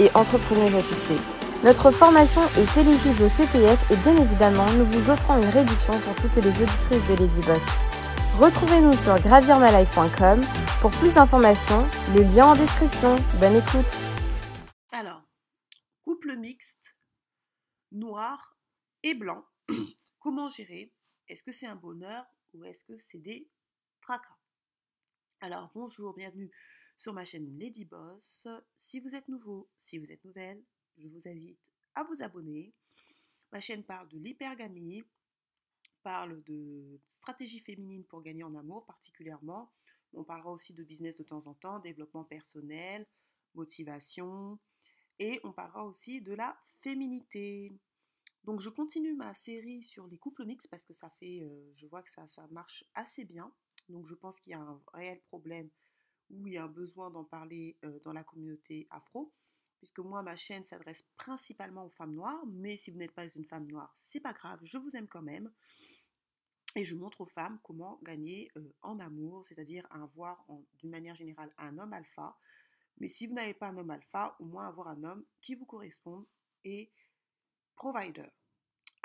et entrepreneuse à. Notre formation est éligible au CPF et bien évidemment, nous vous offrons une réduction pour toutes les auditrices de Lady Boss. Retrouvez-nous sur gravirmalife.com pour plus d'informations, le lien en description. Bonne écoute. Alors, couple mixte, noir et blanc, comment gérer? Est-ce que c'est un bonheur ou est-ce que c'est des tracas? Alors, bonjour, bienvenue sur ma chaîne Lady Boss. Si vous êtes nouveau, si vous êtes nouvelle, je vous invite à vous abonner. Ma chaîne parle de l'hypergamie, parle de stratégie féminine pour gagner en amour particulièrement. On parlera aussi de business de temps en temps, développement personnel, motivation, et on parlera aussi de la féminité. Donc je continue ma série sur les couples mixtes parce que ça fait, euh, je vois que ça, ça marche assez bien. Donc je pense qu'il y a un réel problème où il y a un besoin d'en parler dans la communauté afro, puisque moi, ma chaîne s'adresse principalement aux femmes noires, mais si vous n'êtes pas une femme noire, c'est pas grave, je vous aime quand même. Et je montre aux femmes comment gagner en amour, c'est-à-dire avoir d'une manière générale un homme alpha. Mais si vous n'avez pas un homme alpha, au moins avoir un homme qui vous corresponde et provider.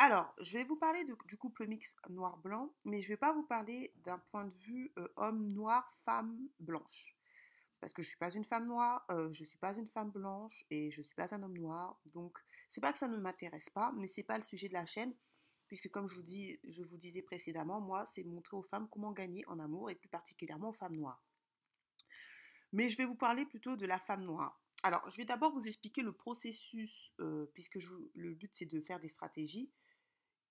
Alors, je vais vous parler du couple mix noir-blanc, mais je ne vais pas vous parler d'un point de vue euh, homme noir, femme blanche. Parce que je ne suis pas une femme noire, euh, je ne suis pas une femme blanche et je ne suis pas un homme noir. Donc, c'est pas que ça ne m'intéresse pas, mais ce n'est pas le sujet de la chaîne. Puisque comme je vous, dis, je vous disais précédemment, moi, c'est montrer aux femmes comment gagner en amour et plus particulièrement aux femmes noires. Mais je vais vous parler plutôt de la femme noire. Alors, je vais d'abord vous expliquer le processus, euh, puisque le but c'est de faire des stratégies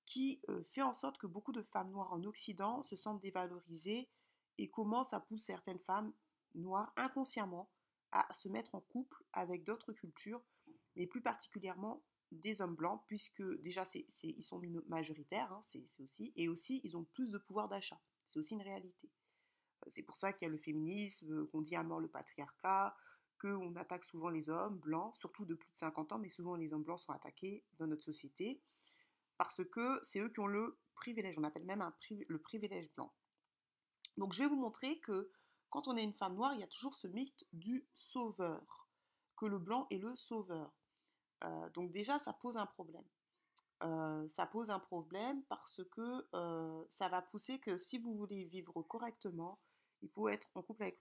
qui fait en sorte que beaucoup de femmes noires en Occident se sentent dévalorisées et comment ça pousse certaines femmes noires inconsciemment à se mettre en couple avec d'autres cultures, mais plus particulièrement des hommes blancs, puisque déjà ils sont majoritaires, hein, aussi, et aussi ils ont plus de pouvoir d'achat. C'est aussi une réalité. C'est pour ça qu'il y a le féminisme, qu'on dit à mort le patriarcat, qu'on attaque souvent les hommes blancs, surtout de plus de 50 ans, mais souvent les hommes blancs sont attaqués dans notre société parce que c'est eux qui ont le privilège. On appelle même le privilège blanc. Donc je vais vous montrer que quand on est une femme noire, il y a toujours ce mythe du sauveur, que le blanc est le sauveur. Euh, donc déjà, ça pose un problème. Euh, ça pose un problème parce que euh, ça va pousser que si vous voulez vivre correctement, il faut être en couple avec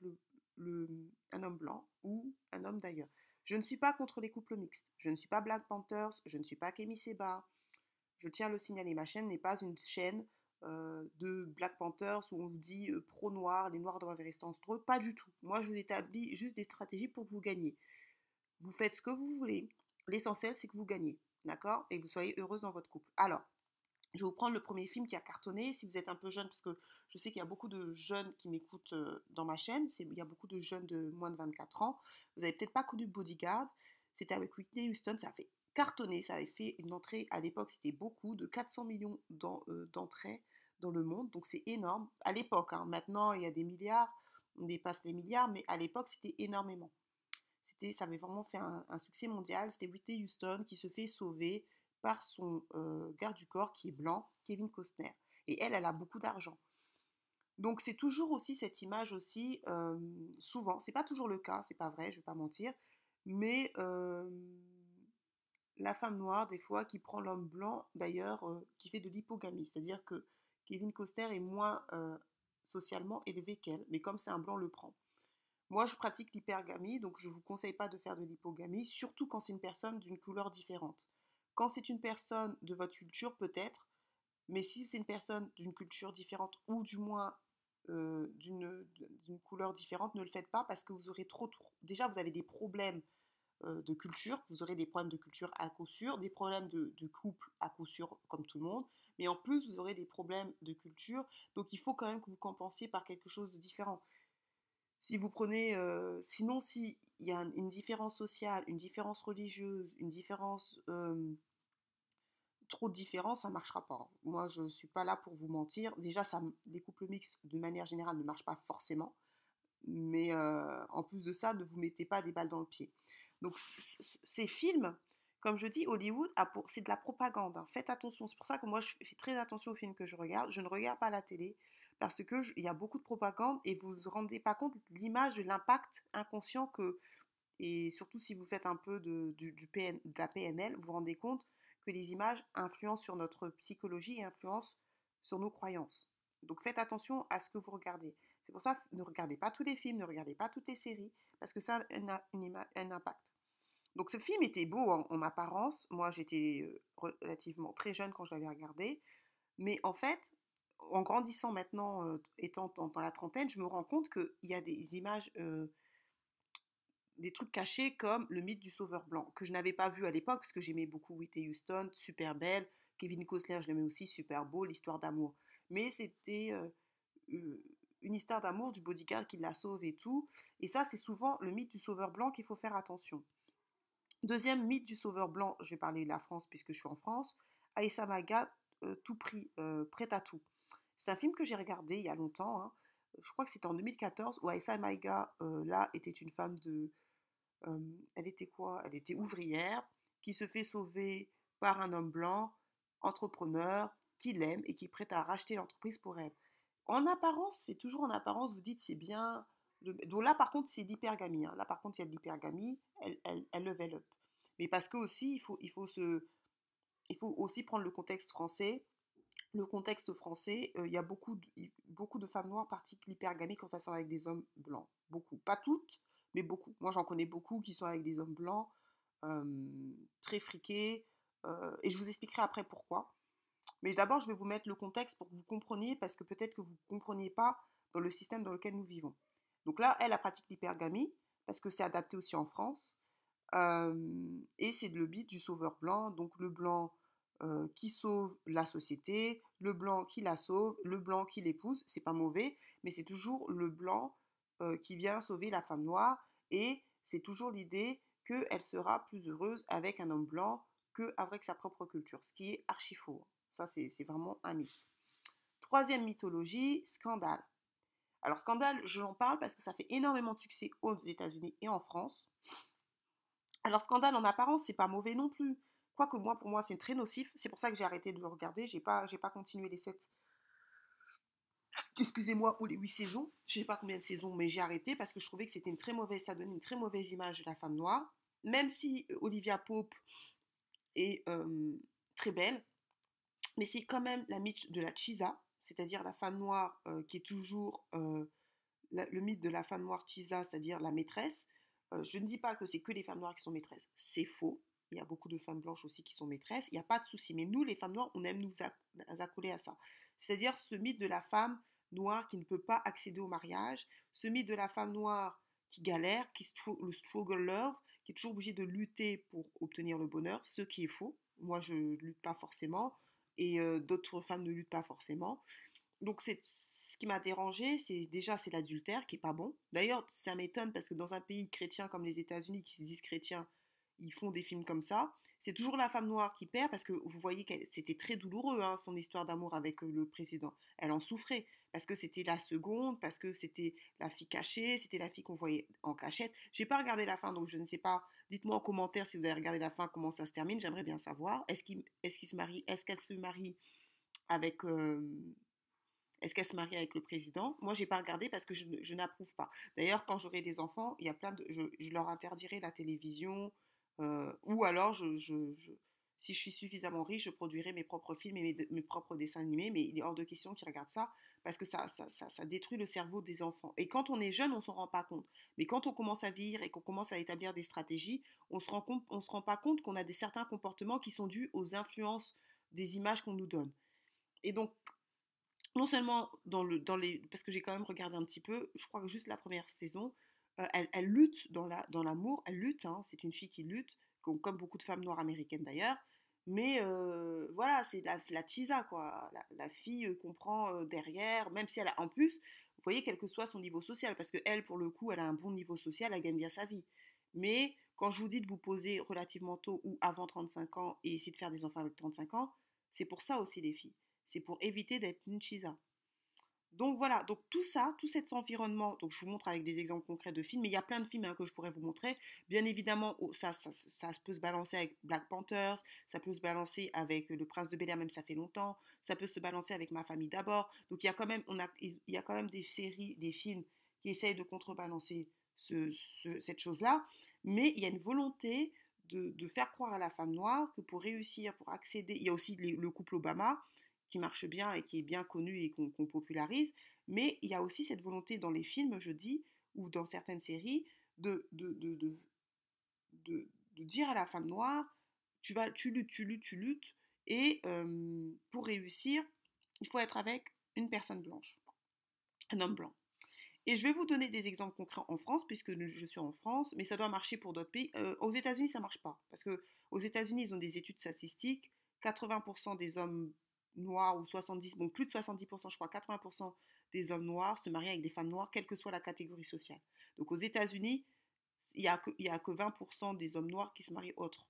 un homme blanc ou un homme d'ailleurs. Je ne suis pas contre les couples mixtes. Je ne suis pas Black Panthers, je ne suis pas Kemi Seba, je tiens à le signaler, ma chaîne n'est pas une chaîne euh, de Black Panthers où on vous dit euh, pro-noir, les noirs doivent rester entre eux. Pas du tout. Moi, je vous établis juste des stratégies pour que vous gagniez. Vous faites ce que vous voulez. L'essentiel, c'est que vous gagnez. D'accord? Et que vous soyez heureuse dans votre couple. Alors, je vais vous prendre le premier film qui a cartonné. Si vous êtes un peu jeune, parce que je sais qu'il y a beaucoup de jeunes qui m'écoutent euh, dans ma chaîne, il y a beaucoup de jeunes de moins de 24 ans. Vous n'avez peut-être pas connu Bodyguard. C'était avec Whitney Houston, ça fait cartonné. Ça avait fait une entrée, à l'époque, c'était beaucoup, de 400 millions euh, d'entrées dans le monde. Donc c'est énorme. À l'époque, hein. maintenant, il y a des milliards, on dépasse les milliards, mais à l'époque, c'était énormément. C'était, ça avait vraiment fait un, succès mondial. C'était Whitney Houston qui se fait sauver par son euh, garde du corps qui est blanc, Kevin Costner. Et elle, elle a beaucoup d'argent. Donc c'est toujours aussi cette image aussi, euh, souvent, c'est pas toujours le cas, c'est pas vrai, je vais pas mentir, mais la femme noire, des fois, qui prend l'homme blanc, d'ailleurs, euh, qui fait de l'hypogamie. C'est-à-dire que Kevin Costner est moins euh, socialement élevé qu'elle, mais comme c'est un blanc, le prend. Moi, je pratique l'hypergamie, donc je ne vous conseille pas de faire de l'hypogamie, surtout quand c'est une personne d'une couleur différente. Quand c'est une personne de votre culture, peut-être, mais si c'est une personne d'une culture différente ou du moins euh, d'une couleur différente, ne le faites pas parce que vous aurez trop. Déjà, vous avez des problèmes de culture, vous aurez des problèmes de culture à coup sûr, des problèmes de, couple à coup sûr, comme tout le monde, mais en plus, vous aurez des problèmes de culture, donc il faut quand même que vous compensiez par quelque chose de différent. Si vous prenez, euh, sinon, si il y a une différence sociale, une différence religieuse, une différence... Euh, trop de différence, ça ne marchera pas. Moi, je ne suis pas là pour vous mentir. Déjà, ça, les couples mixtes, de manière générale, ne marchent pas forcément. Mais euh, en plus de ça, ne vous mettez pas des balles dans le pied. Donc, ces films, comme je dis, Hollywood, c'est de la propagande. Hein. Faites attention. C'est pour ça que moi, je fais très attention aux films que je regarde. Je ne regarde pas la télé parce qu'il y a beaucoup de propagande et vous ne vous rendez pas compte de l'image, de l'impact inconscient que, et surtout si vous faites un peu de, du, de la PNL, vous vous rendez compte que les images influencent sur notre psychologie et influencent sur nos croyances. Donc faites attention à ce que vous regardez. C'est pour ça, ne regardez pas tous les films, ne regardez pas toutes les séries, parce que ça a un, impact. Donc ce film était beau en, apparence. Moi, j'étais euh, relativement très jeune quand je l'avais regardé. Mais en fait, en grandissant maintenant, euh, étant dans, la trentaine, je me rends compte qu'il y a des images euh, des trucs cachés comme le mythe du sauveur blanc, que je n'avais pas vu à l'époque, parce que j'aimais beaucoup Whitney Houston, super belle, Kevin Costner, je l'aimais aussi, super beau, l'histoire d'amour. Mais c'était une histoire d'amour du bodyguard qui la sauve et tout. Et ça, c'est souvent le mythe du sauveur blanc qu'il faut faire attention. Deuxième mythe du sauveur blanc, je vais parler de la France puisque je suis en France, Aïssa Maga, euh, tout prix, prête à tout. C'est un film que j'ai regardé il y a longtemps, hein. je crois que c'était en 2014, où Aïssa Maïga, là, était une femme de elle était quoi? Elle était ouvrière, qui se fait sauver par un homme blanc, entrepreneur, qui l'aime et qui est prêt à racheter l'entreprise pour elle. En apparence, c'est toujours en apparence, vous dites c'est bien. Donc là, par contre, c'est l'hypergamie. Hein. Là, par contre, il y a de l'hypergamie, elle, elle, elle level up. Mais parce que aussi, il faut, il faut, se, il faut aussi prendre le contexte français. Le contexte français, il y a beaucoup de, beaucoup de femmes noires parties l'hypergamie quand elles sont avec des hommes blancs. Beaucoup. Pas toutes, mais beaucoup. Moi, j'en connais beaucoup qui sont avec des hommes blancs, très friqués, et je vous expliquerai après pourquoi. Mais d'abord, je vais vous mettre le contexte pour que vous compreniez, parce que peut-être que vous ne compreniez pas dans le système dans lequel nous vivons. Donc là, elle a pratique l'hypergamie, parce que c'est adapté aussi en France. et c'est le but du sauveur blanc, donc le blanc qui sauve la société, le blanc qui la sauve, le blanc qui l'épouse, c'est pas mauvais, mais c'est toujours le blanc qui vient sauver la femme noire et c'est toujours l'idée qu'elle sera plus heureuse avec un homme blanc qu'avec sa propre culture, ce qui est archi faux. Ça, c'est vraiment un mythe. Troisième mythologie, scandale. Alors, scandale, je l'en parle parce que ça fait énormément de succès aux États-Unis et en France. Alors, scandale en apparence, c'est pas mauvais non plus. Quoique moi, pour moi, c'est très nocif. C'est pour ça que j'ai arrêté de le regarder. J'ai pas, pas continué les sept excusez-moi, les huit saisons. Je sais pas combien de saisons, mais j'ai arrêté parce que je trouvais que c'était une très mauvaise, ça donnait une très mauvaise image de la femme noire. Même si euh, Olivia Pope est très belle, mais c'est quand même la mythe de la Chisa, c'est-à-dire la femme noire euh, qui est toujours euh, le mythe de la femme noire Chisa, c'est-à-dire la maîtresse. je ne dis pas que c'est que les femmes noires qui sont maîtresses, c'est faux. Il y a beaucoup de femmes blanches aussi qui sont maîtresses, il n'y a pas de souci. Mais nous, les femmes noires, on aime nous accoler à ça. C'est-à-dire ce mythe de la femme noire qui ne peut pas accéder au mariage, ce mythe de la femme noire qui galère, qui le struggle love, qui est toujours obligée de lutter pour obtenir le bonheur, ce qui est faux. Moi, je ne lutte pas forcément, et d'autres femmes ne luttent pas forcément. Donc, c'est ce qui m'a dérangé, c'est déjà c'est l'adultère qui est pas bon. D'ailleurs, ça m'étonne parce que dans un pays chrétien comme les États-Unis qui se disent chrétiens, ils font des films comme ça. C'est toujours la femme noire qui perd parce que vous voyez que c'était très douloureux hein, son histoire d'amour avec le président. Elle en souffrait parce que c'était la seconde, parce que c'était la fille cachée, c'était la fille qu'on voyait en cachette. J'ai pas regardé la fin donc je ne sais pas. Dites-moi en commentaire si vous avez regardé la fin, comment ça se termine. J'aimerais bien savoir. Est-ce qu'elle se marie avec euh, est-ce qu'elle se marie avec le président? Moi, j'ai pas regardé parce que je, je n'approuve pas. D'ailleurs, quand j'aurai des enfants, il y a plein de, je, je leur interdirai la télévision, euh, ou alors, si je suis suffisamment riche, je produirai mes propres films et mes, propres dessins animés, mais il est hors de question qu'ils regardent ça, parce que ça, ça, détruit le cerveau des enfants. Et quand on est jeune, on ne s'en rend pas compte. Mais quand on commence à vieillir et qu'on commence à établir des stratégies, on se se rend pas compte qu'on a des certains comportements qui sont dus aux influences des images qu'on nous donne. Et donc, non seulement dans, le, dans les... Parce que j'ai quand même regardé un petit peu, je crois que juste la première saison, euh, elle, lutte dans l'amour, elle lutte, hein, c'est une fille qui lutte, comme, beaucoup de femmes noires américaines d'ailleurs. Mais voilà, c'est la, la chisa, quoi. La, fille comprend derrière, même si elle a, en plus, vous voyez, quel que soit son niveau social, parce que elle, pour le coup, elle a un bon niveau social, elle gagne bien sa vie. Mais quand je vous dis de vous poser relativement tôt ou avant 35 ans et essayer de faire des enfants avec 35 ans, c'est pour ça aussi les filles. C'est pour éviter d'être une chisa. Donc voilà, donc tout ça, tout cet environnement, je vous montre avec des exemples concrets de films, mais il y a plein de films hein, que je pourrais vous montrer. Bien évidemment, oh, ça, ça, ça, peut se balancer avec Black Panthers, ça peut se balancer avec Le Prince de Bel-Air, même ça fait longtemps, ça peut se balancer avec Ma famille d'abord. Donc il y a quand même, il y a quand même des séries, des films qui essayent de contrebalancer ce, cette chose-là, mais il y a une volonté de, faire croire à la femme noire que pour réussir, pour accéder, il y a aussi le couple Obama, qui marche bien et qui est bien connu et qu'on popularise, mais il y a aussi cette volonté dans les films, je dis, ou dans certaines séries, de, de, de, de, dire à la femme noire, tu, vas, tu luttes, tu luttes, tu luttes, et pour réussir, il faut être avec une personne blanche, un homme blanc. Et je vais vous donner des exemples concrets en France, puisque je suis en France, mais ça doit marcher pour d'autres pays. aux États-Unis, ça ne marche pas, parce que aux États-Unis, ils ont des études statistiques. 80% des hommes noirs ou 70, bon plus de 70%, je crois 80% des hommes noirs se marient avec des femmes noires, quelle que soit la catégorie sociale. Donc aux États-Unis, il n'y a, que, a que 20% des hommes noirs qui se marient autres.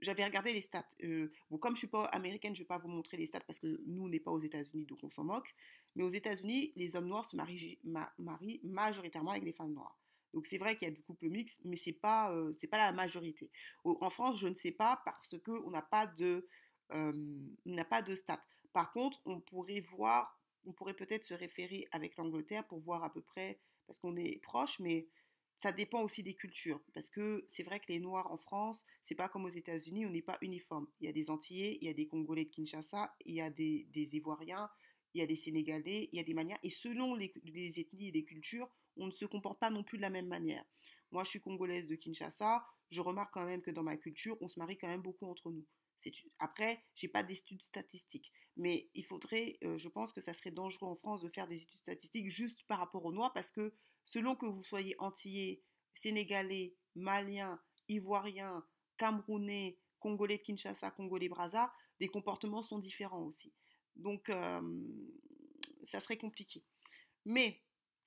J'avais regardé les stats. Euh, bon, comme je ne suis pas américaine, je ne vais pas vous montrer les stats parce que nous, on n'est pas aux États-Unis, donc on s'en moque. Mais aux États-Unis, les hommes noirs se marient, marient majoritairement avec des femmes noires. Donc c'est vrai qu'il y a du couple mixte, mais ce n'est pas, euh, pas la majorité. en France, je ne sais pas parce qu'on n'a pas de n'a pas de stats. Par contre, on pourrait voir, on pourrait peut-être se référer avec l'Angleterre pour voir à peu près, parce qu'on est proche, mais ça dépend aussi des cultures. Parce que c'est vrai que les Noirs en France, c'est pas comme aux États-Unis, on n'est pas uniforme. Il y a des Antillais, il y a des Congolais de Kinshasa, il y a des, Ivoiriens, il y a des Sénégalais, il y a des manières. Et selon les, ethnies et les cultures, on ne se comporte pas non plus de la même manière. Moi, je suis congolaise de Kinshasa. Je remarque quand même que dans ma culture, on se marie quand même beaucoup entre nous. Après, j'ai pas d'études statistiques, mais il faudrait, euh, je pense que ça serait dangereux en France de faire des études statistiques juste par rapport aux Noirs, parce que selon que vous soyez antillais, sénégalais, malien, ivoirien, camerounais, congolais Kinshasa, congolais Brazza, les comportements sont différents aussi. Donc, ça serait compliqué. Mais,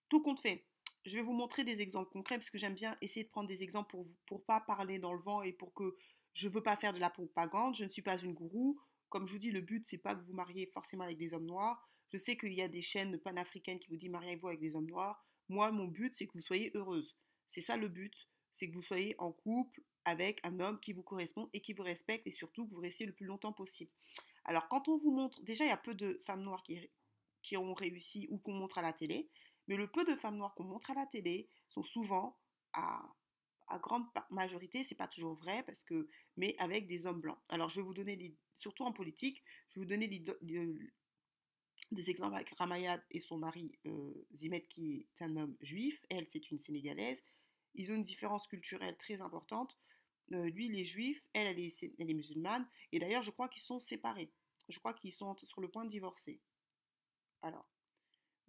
tout compte fait, je vais vous montrer des exemples concrets parce que j'aime bien essayer de prendre des exemples pour pour pas parler dans le vent et pour que je ne veux pas faire de la propagande, je ne suis pas une gourou. Comme je vous dis, le but, c'est pas que vous mariez forcément avec des hommes noirs. Je sais qu'il y a des chaînes panafricaines qui vous disent mariez-vous avec des hommes noirs. Moi, mon but, c'est que vous soyez heureuse. C'est ça le but, c'est que vous soyez en couple avec un homme qui vous correspond et qui vous respecte et surtout que vous restiez le plus longtemps possible. Alors, quand on vous montre, déjà, il y a peu de femmes noires qui, qui ont réussi ou qu'on montre à la télé, mais le peu de femmes noires qu'on montre à la télé sont souvent à grande majorité, c'est pas toujours vrai, parce que, mais avec des hommes blancs. Alors, je vais vous donner, surtout en politique, je vais vous donner des exemples avec Ramayad et son mari euh, Zimet, qui est un homme juif. Elle, c'est une sénégalaise. Ils ont une différence culturelle très importante. Euh, lui, il est juif, elle, elle est, elle est musulmane. Et d'ailleurs, je crois qu'ils sont séparés. Je crois qu'ils sont sur le point de divorcer. Alors,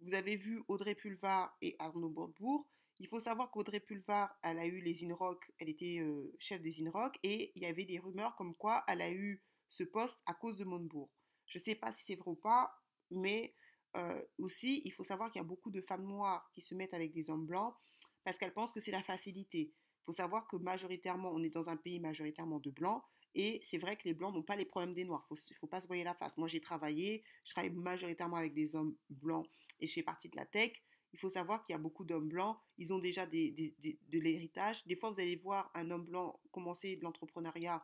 vous avez vu Audrey Pulvar et Arnaud Bourbourg. Il faut savoir qu'Audrey Pulvar, elle a eu les INROC, elle était euh, chef des INROC, et il y avait des rumeurs comme quoi elle a eu ce poste à cause de Montebourg. Je ne sais pas si c'est vrai ou pas, mais euh, aussi, il faut savoir qu'il y a beaucoup de femmes noires qui se mettent avec des hommes blancs parce qu'elles pensent que c'est la facilité. Il faut savoir que majoritairement, on est dans un pays majoritairement de blancs, et c'est vrai que les blancs n'ont pas les problèmes des noirs. Il ne faut pas se voir la face. Moi, j'ai travaillé, je travaille majoritairement avec des hommes blancs et je fais partie de la tech il faut savoir qu'il y a beaucoup d'hommes blancs, ils ont déjà de l'héritage. Des fois, vous allez voir un homme blanc commencer de l'entrepreneuriat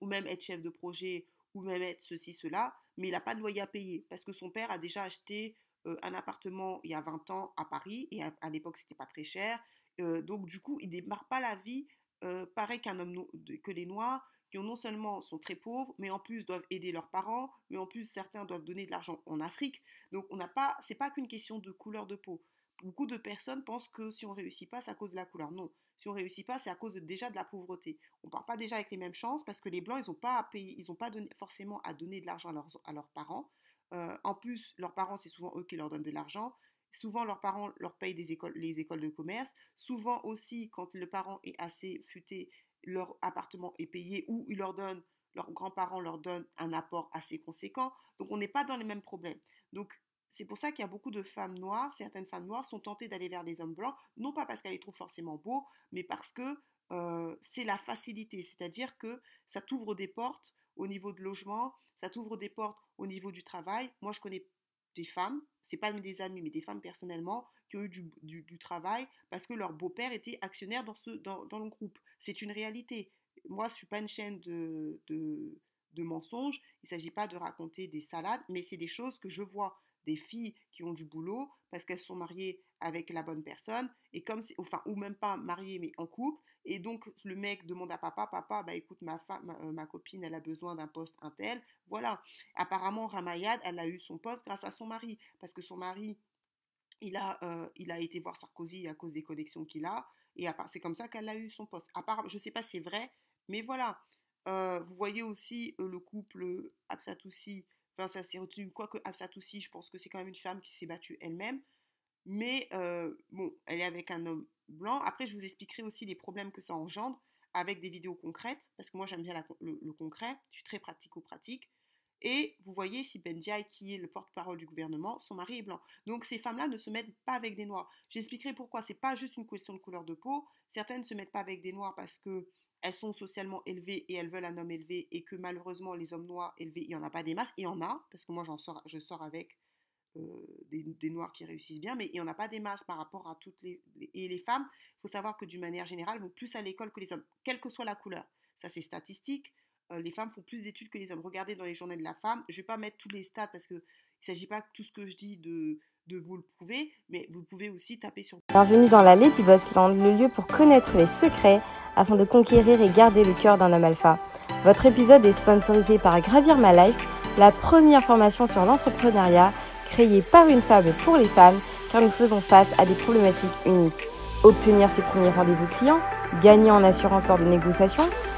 ou même être chef de projet ou même être ceci, cela, mais il n'a pas de loyer à payer parce que son père a déjà acheté euh, un appartement il y a 20 ans à Paris et à, l'époque, ce n'était pas très cher. Euh, donc, du coup, il ne démarre pas la vie euh, pareil qu'un homme que les Noirs qui non seulement sont très pauvres, mais en plus doivent aider leurs parents, mais en plus certains doivent donner de l'argent en Afrique. Donc on n'a pas, c'est pas qu'une question de couleur de peau beaucoup de personnes pensent que si on réussit pas, c'est à cause de la couleur. Non, si on réussit pas, c'est à cause déjà de la pauvreté. On part pas déjà avec les mêmes chances parce que les blancs, ils n'ont pas à payer, ils ont pas forcément à donner de l'argent à leurs, parents. Euh, en plus, leurs parents, c'est souvent eux qui leur donnent de l'argent. Souvent, leurs parents leur payent des écoles, les écoles de commerce. Souvent aussi, quand le parent est assez futé, leur appartement est payé ou ils leur donnent, leurs grands-parents leur donnent un apport assez conséquent. Donc, on n'est pas dans les mêmes problèmes. Donc, c'est pour ça qu'il y a beaucoup de femmes noires, certaines femmes noires sont tentées d'aller vers des hommes blancs, non pas parce qu'elles les trouvent forcément beaux, mais parce que c'est la facilité, c'est-à-dire que ça t'ouvre des portes au niveau de logement, ça t'ouvre des portes au niveau du travail. Moi, je connais des femmes, c'est pas des amis, mais des femmes personnellement, qui ont eu du, travail parce que leur beau-père était actionnaire dans, ce, dans, le groupe. C'est une réalité. Moi, je suis pas une chaîne de, de, mensonges, il ne s'agit pas de raconter des salades, mais c'est des choses que je vois. Des filles qui ont du boulot parce qu'elles sont mariées avec la bonne personne et comme enfin ou même pas mariées mais en couple et donc le mec demande à papa papa bah écoute ma femme ma, euh, copine elle a besoin d'un poste un tel voilà. Apparemment Ramayad elle a eu son poste grâce à son mari parce que son mari il a euh, il a été voir Sarkozy à cause des connexions qu'il a et c'est comme ça qu'elle a eu son poste apparemment je sais pas si c'est vrai mais voilà euh, vous voyez aussi le couple Absatoussi Enfin, ça s'est retenu. Quoique Absatoussi, je pense que c'est quand même une femme qui s'est battue elle-même. Mais bon, elle est avec un homme blanc. Après, je vous expliquerai aussi les problèmes que ça engendre avec des vidéos concrètes, parce que moi j'aime bien le, concret, je suis très pratico-pratique. Et vous voyez, si Bendiaï, qui est le porte-parole du gouvernement, son mari est blanc. Donc ces femmes-là ne se mettent pas avec des noirs. J'expliquerai pourquoi. C'est pas juste une question de couleur de peau. Certaines ne se mettent pas avec des noirs parce que elles sont socialement élevées et elles veulent un homme élevé et que malheureusement les hommes noirs élevés, il n'y en a pas des masses. Il y en a, parce que moi j'en sors, je sors avec euh, des, noirs qui réussissent bien, mais il n'y en a pas des masses par rapport à toutes les... et les femmes, il faut savoir que d'une manière générale, vont plus à l'école que les hommes, quelle que soit la couleur. Ça c'est statistique. Euh, les femmes font plus d'études que les hommes. Regardez dans les journées de la femme, je ne vais pas mettre tous les stats parce que il ne s'agit pas tout ce que je dis de, de vous le prouver, mais vous pouvez aussi taper sur... Bienvenue dans la Lady Boss Land, le lieu pour connaître les secrets afin de conquérir et garder le cœur d'un homme alpha. Votre épisode est sponsorisé par Gravir My Life, la première formation sur l'entrepreneuriat créée par une femme pour les femmes, car nous faisons face à des problématiques uniques. Obtenir ses premiers rendez-vous clients, gagner en assurance lors des négociations,